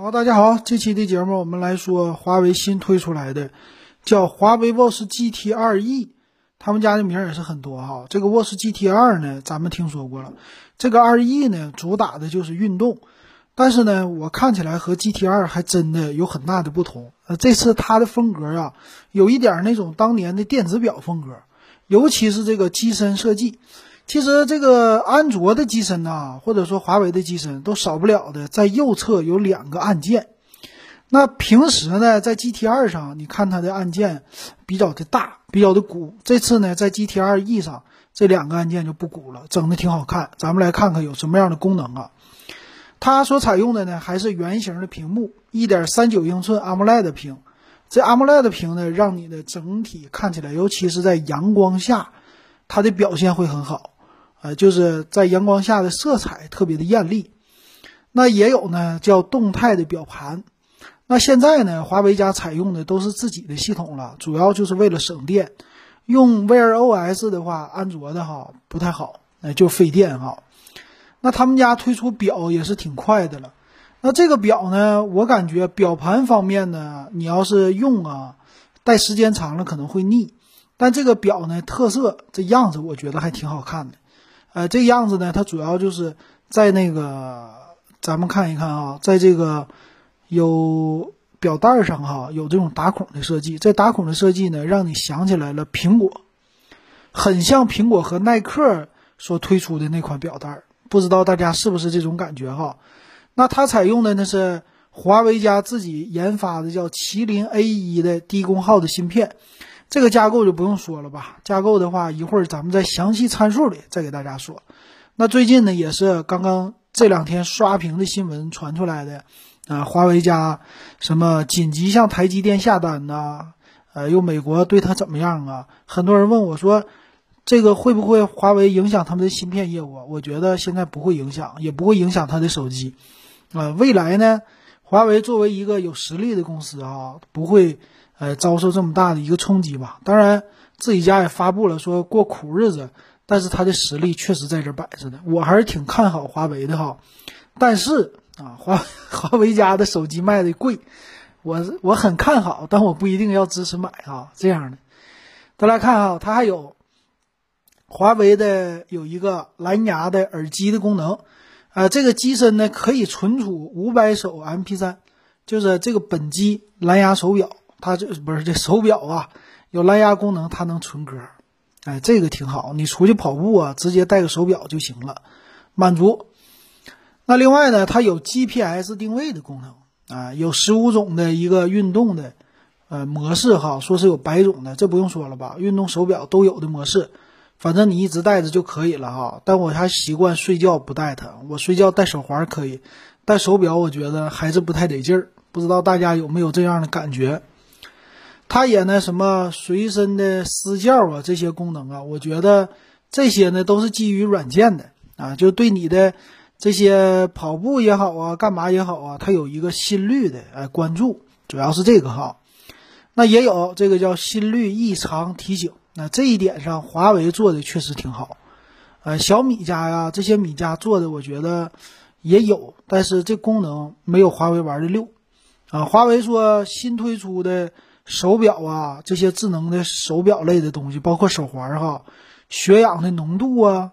好，大家好，这期的节目我们来说华为新推出来的，叫华为 Watch GT 2 E，他们家的名也是很多哈。这个 Watch GT 2呢，咱们听说过了，这个2 E 呢，主打的就是运动，但是呢，我看起来和 GT 2还真的有很大的不同。呃，这次它的风格啊，有一点那种当年的电子表风格，尤其是这个机身设计。其实这个安卓的机身呐，或者说华为的机身，都少不了的，在右侧有两个按键。那平时呢，在 GT 2上，你看它的按键比较的大，比较的鼓。这次呢，在 GT 二 E 上，这两个按键就不鼓了，整的挺好看。咱们来看看有什么样的功能啊？它所采用的呢，还是圆形的屏幕，1.39英寸 AMOLED 屏。这 AMOLED 屏呢，让你的整体看起来，尤其是在阳光下，它的表现会很好。呃，就是在阳光下的色彩特别的艳丽，那也有呢，叫动态的表盘。那现在呢，华为家采用的都是自己的系统了，主要就是为了省电。用 Wear OS 的话，安卓的哈不太好，呃，就费电哈。那他们家推出表也是挺快的了。那这个表呢，我感觉表盘方面呢，你要是用啊，戴时间长了可能会腻。但这个表呢，特色这样子，我觉得还挺好看的。呃，这样子呢，它主要就是在那个，咱们看一看啊，在这个有表带上哈，有这种打孔的设计。这打孔的设计呢，让你想起来了苹果，很像苹果和耐克所推出的那款表带。不知道大家是不是这种感觉哈？那它采用的呢是华为家自己研发的叫麒麟 A 一的低功耗的芯片。这个架构就不用说了吧，架构的话，一会儿咱们在详细参数里再给大家说。那最近呢，也是刚刚这两天刷屏的新闻传出来的，啊，华为家什么紧急向台积电下单呐，呃，又美国对它怎么样啊？很多人问我说，这个会不会华为影响他们的芯片业务？我觉得现在不会影响，也不会影响他的手机，啊，未来呢，华为作为一个有实力的公司啊，不会。呃，遭受这么大的一个冲击吧。当然，自己家也发布了说过苦日子，但是它的实力确实在这摆着的。我还是挺看好华为的哈。但是啊，华 华为家的手机卖的贵，我我很看好，但我不一定要支持买啊。这样的，大家看啊，它还有华为的有一个蓝牙的耳机的功能，啊，这个机身呢可以存储五百首 MP3，就是这个本机蓝牙手表。它这不是这手表啊，有蓝牙功能，它能存歌，哎，这个挺好。你出去跑步啊，直接带个手表就行了，满足。那另外呢，它有 GPS 定位的功能啊，有十五种的一个运动的呃模式哈，说是有百种的，这不用说了吧？运动手表都有的模式，反正你一直带着就可以了哈。但我还习惯睡觉不带它，我睡觉戴手环可以，戴手表我觉得还是不太得劲儿。不知道大家有没有这样的感觉？它也那什么随身的私教啊，这些功能啊，我觉得这些呢都是基于软件的啊，就对你的这些跑步也好啊，干嘛也好啊，它有一个心率的呃关注，主要是这个哈。那也有这个叫心率异常提醒，那这一点上华为做的确实挺好。呃，小米家呀这些米家做的，我觉得也有，但是这功能没有华为玩的溜啊。华为说新推出的。手表啊，这些智能的手表类的东西，包括手环哈，血氧的浓度啊，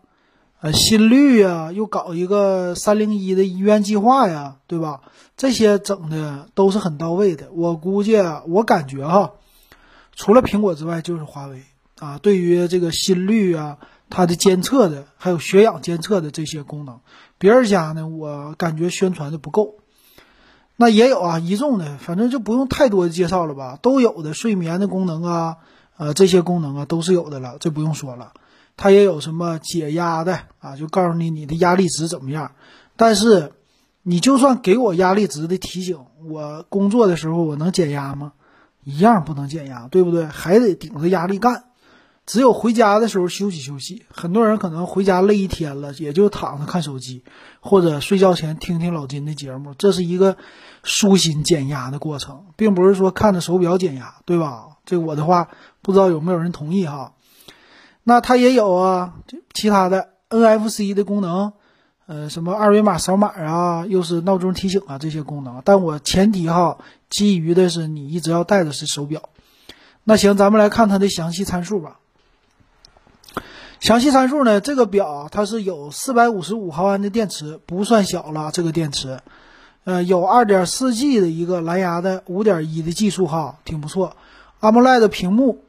呃，心率啊，又搞一个三零一的医院计划呀，对吧？这些整的都是很到位的。我估计，我感觉哈，除了苹果之外，就是华为啊。对于这个心率啊，它的监测的，还有血氧监测的这些功能，别人家呢，我感觉宣传的不够。那也有啊，一众的，反正就不用太多的介绍了吧，都有的睡眠的功能啊，呃，这些功能啊都是有的了，这不用说了。它也有什么解压的啊，就告诉你你的压力值怎么样。但是，你就算给我压力值的提醒，我工作的时候我能减压吗？一样不能减压，对不对？还得顶着压力干。只有回家的时候休息休息。很多人可能回家累一天了，也就躺着看手机，或者睡觉前听听老金的节目。这是一个舒心减压的过程，并不是说看着手表减压，对吧？这我的话不知道有没有人同意哈？那它也有啊，其他的 NFC 的功能，呃，什么二维码扫码啊，又是闹钟提醒啊这些功能。但我前提哈，基于的是你一直要带的是手表。那行，咱们来看它的详细参数吧。详细参数呢，这个表它是有四百五十五毫安的电池，不算小了。这个电池，呃，有二点四 G 的一个蓝牙的五点一的技术哈，挺不错。AMOLED 屏幕，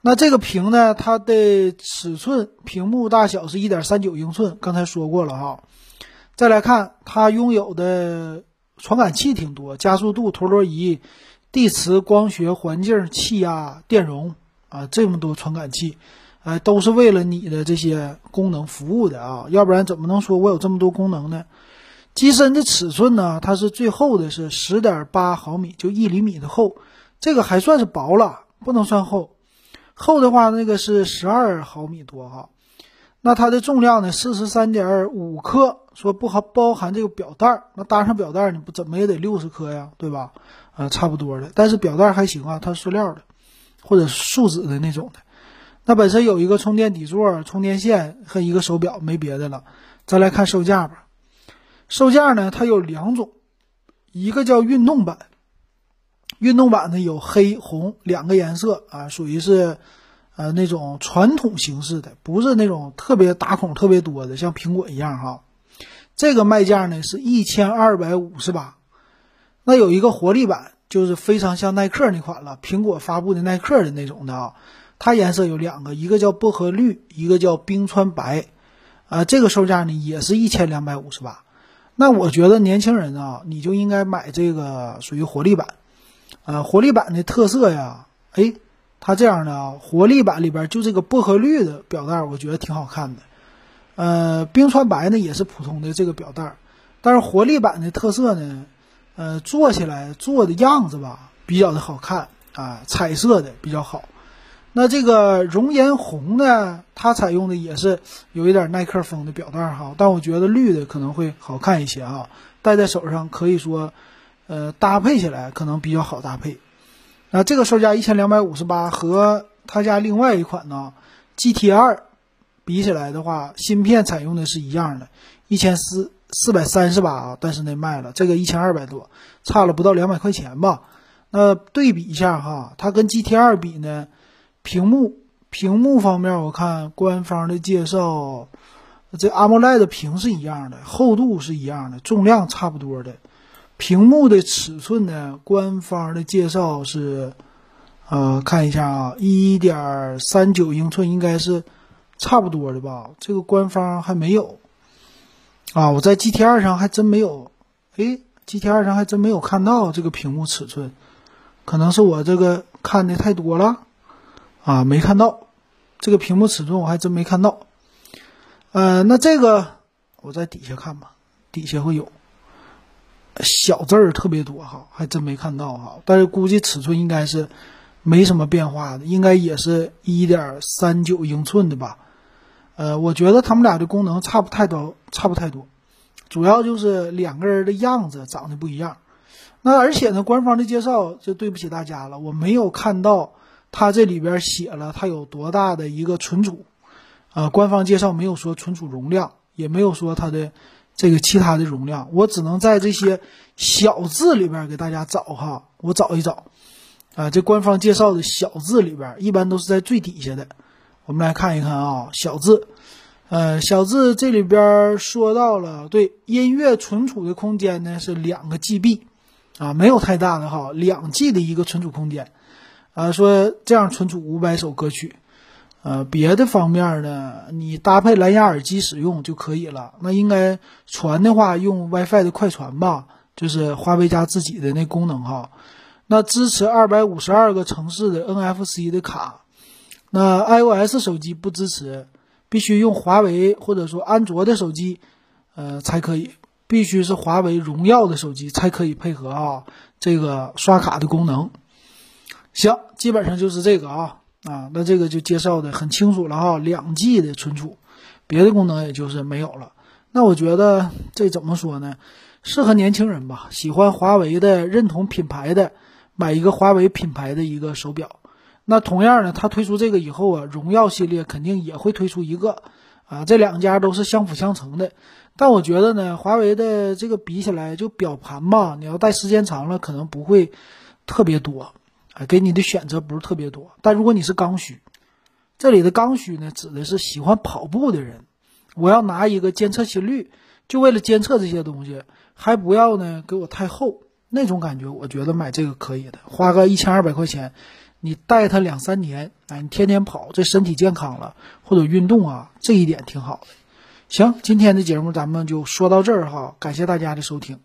那这个屏呢，它的尺寸屏幕大小是一点三九英寸，刚才说过了哈。再来看它拥有的传感器挺多，加速度、陀螺仪、地磁、光学、环境、气压、电容啊，这么多传感器。哎，都是为了你的这些功能服务的啊，要不然怎么能说我有这么多功能呢？机身的尺寸呢，它是最厚的，是十点八毫米，就一厘米的厚，这个还算是薄了，不能算厚。厚的话，那个是十二毫米多哈。那它的重量呢，四十三点五克，说不含包含这个表带，那搭上表带你不怎么也得六十克呀，对吧？呃，差不多的，但是表带还行啊，它是塑料的，或者树脂的那种的。它本身有一个充电底座、充电线和一个手表，没别的了。再来看售价吧。售价呢，它有两种，一个叫运动版。运动版呢有黑红两个颜色啊，属于是呃那种传统形式的，不是那种特别打孔特别多的，像苹果一样哈。这个卖价呢是一千二百五十八。那有一个活力版，就是非常像耐克那款了，苹果发布的耐克的那种的啊。它颜色有两个，一个叫薄荷绿，一个叫冰川白，啊，这个售价呢也是一千两百五十八。那我觉得年轻人啊，你就应该买这个属于活力版，呃，活力版的特色呀，哎，它这样的啊，活力版里边就这个薄荷绿的表带，我觉得挺好看的。呃，冰川白呢也是普通的这个表带，但是活力版的特色呢，呃，做起来做的样子吧比较的好看啊，彩色的比较好。那这个熔岩红呢，它采用的也是有一点耐克风的表带哈，但我觉得绿的可能会好看一些啊，戴在手上可以说，呃，搭配起来可能比较好搭配。那这个售价一千两百五十八，和他家另外一款呢 GT 二比起来的话，芯片采用的是一样的，一千四四百三十八啊，但是呢卖了这个一千二百多，差了不到两百块钱吧。那对比一下哈，它跟 GT 二比呢？屏幕屏幕方面，我看官方的介绍，这 AMOLED 屏是一样的，厚度是一样的，重量差不多的。屏幕的尺寸呢，官方的介绍是，呃，看一下啊，一点三九英寸，应该是差不多的吧？这个官方还没有啊，我在 GT 二上还真没有，诶 g t 二上还真没有看到这个屏幕尺寸，可能是我这个看的太多了。啊，没看到这个屏幕尺寸，我还真没看到。呃，那这个我在底下看吧，底下会有小字儿特别多哈，还真没看到哈。但是估计尺寸应该是没什么变化的，应该也是一点三九英寸的吧。呃，我觉得他们俩的功能差不太多，差不太多，主要就是两个人的样子长得不一样。那而且呢，官方的介绍就对不起大家了，我没有看到。它这里边写了它有多大的一个存储，啊，官方介绍没有说存储容量，也没有说它的这个其他的容量，我只能在这些小字里边给大家找哈，我找一找，啊，这官方介绍的小字里边一般都是在最底下的，我们来看一看啊，小字，呃，小字这里边说到了，对，音乐存储的空间呢是两个 GB，啊，没有太大的哈，两 G 的一个存储空间。啊，说这样存储五百首歌曲，呃，别的方面呢，你搭配蓝牙耳机使用就可以了。那应该传的话用 WiFi 的快传吧，就是华为家自己的那功能哈。那支持二百五十二个城市的 NFC 的卡，那 iOS 手机不支持，必须用华为或者说安卓的手机，呃，才可以，必须是华为荣耀的手机才可以配合啊这个刷卡的功能。行，基本上就是这个啊啊，那这个就介绍的很清楚了哈，两 G 的存储，别的功能也就是没有了。那我觉得这怎么说呢？适合年轻人吧，喜欢华为的、认同品牌的，买一个华为品牌的一个手表。那同样呢，它推出这个以后啊，荣耀系列肯定也会推出一个啊，这两家都是相辅相成的。但我觉得呢，华为的这个比起来，就表盘吧，你要戴时间长了，可能不会特别多，给你的选择不是特别多。但如果你是刚需，这里的刚需呢，指的是喜欢跑步的人，我要拿一个监测心率，就为了监测这些东西，还不要呢给我太厚那种感觉，我觉得买这个可以的，花个一千二百块钱，你戴它两三年，哎，你天天跑，这身体健康了，或者运动啊，这一点挺好的。行，今天的节目咱们就说到这儿哈，感谢大家的收听。